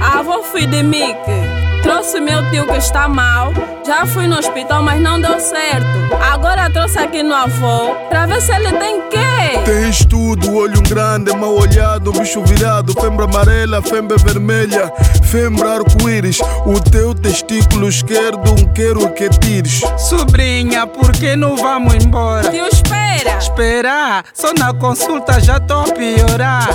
Avô fui de Mickey. Trouxe meu tio que está mal. Já fui no hospital, mas não deu certo. Agora trouxe aqui no avô pra ver se ele tem quê? Tens tudo, olho grande, mal olhado, bicho virado, fembra amarela, fembra vermelha, fembra arco-íris. O teu testículo esquerdo, um quero que tires. Sobrinha, por que não vamos embora? Tio, espera! Esperar, só na consulta já tô a piorar.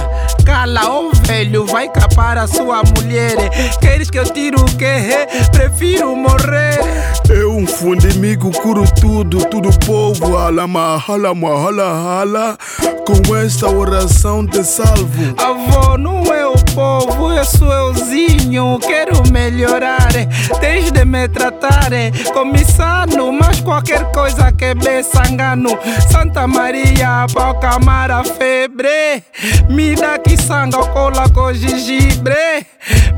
Cala, ô velho, vai capar a sua mulher. Queres que eu tire o quê? Prefiro morrer. Eu um fundimigo curo tudo, tudo povo. Alama, halama, hala, hala. Com esta oração te salvo. Avô, não é o povo, eu sou euzinho. Quero melhorar. Tens de me tratar comissano, mas qualquer coisa que be sangano. Santa Maria, para acalmar a febre. Me dá que sangue, cola com gengibre.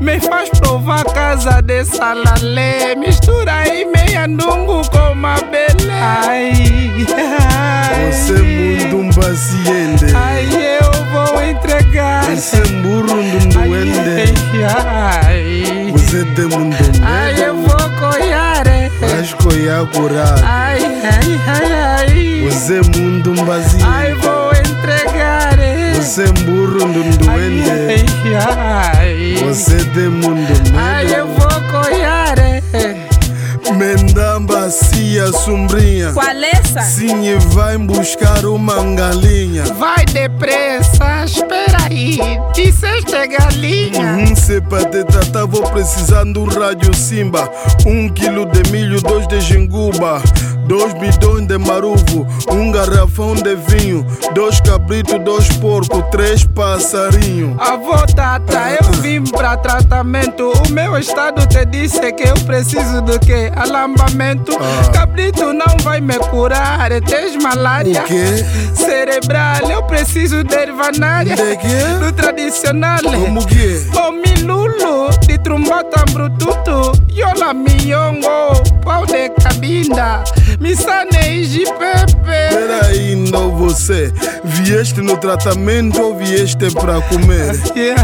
Me faz provar casa de salalé. Mistura aí meia ndungu com uma bela. Ai, ai. Você é um paciente. Ai, eu vou entregar. Você é burro um duende. Ai, ai. Você tem muito Ai, eu vou coiar. Vais coiar curar. Ai, ai, ai, ai. Você é muito um Ai, vou entregar. Você é burro um duende. Ai, ai. Você tem muito Ai, eu vou coiar. Mendamba cia sombrinha. Qual é essa? Sim, e vai buscar uma galinha. Vai depressa, aí. Disseste galinha. Hum, se pra te tratar vou precisando um rádio Simba Um quilo de milho, dois de jenguba Dois bidões de maruvo Um garrafão de vinho Dois cabritos, dois porcos Três passarinhos Avô Tata, eu vim pra tratamento. O meu estado te disse que eu preciso do que? Alambamento. Ah. Cabrito não vai me curar. Tens malária O quê? cerebral. Eu preciso de ervanária. De quê? Do tradicional. Como que? O milulo de trumbata brututo. Yola miongo. Pau de cabinda. Misane pepe. Peraí, não você Vieste no tratamento ou vieste pra comer? Yeah.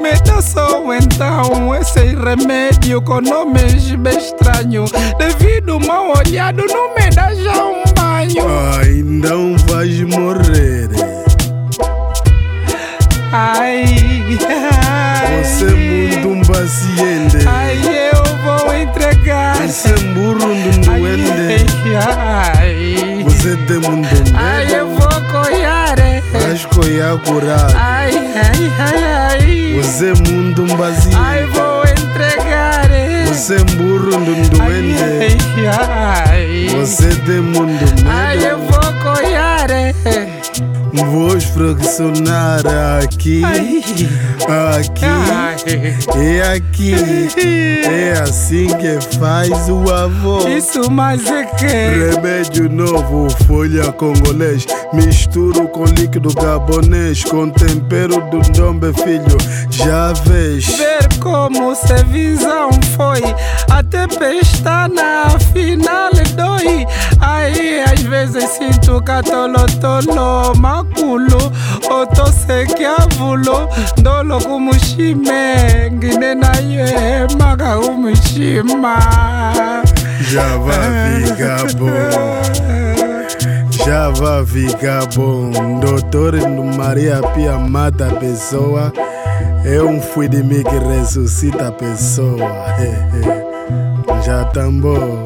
Me dá só então esse remédio com nomes bem estranhos. Devido mal olhado, não me dá já um banho. Ai, não vais morrer Ai, Você é muito um paciente ai, tem muito ai, eu vou coiar. Vais coiar curar Ai, ai, ai, ai. Você é um vazio Ai, vou entregar. Você é burro um duende Ai, ai. Você tem muito Ai, eu vou coiar. Vou flexionar aqui Aqui. E aqui É assim que faz o avô Isso mais é que? Remédio novo, folha congolês. Misturo com líquido gabonês Com tempero do ndombe filho. Já vês? Ver como se visão foi. Até pestana sinto catolotolo maculo otosekiavulo ndolo kumushime ngine naye maka kumushima. Já vai ficar bom Já vai ficar bom Doutor Maria Pia mata a pessoa. É um fui de mim que ressuscita a pessoa Já bom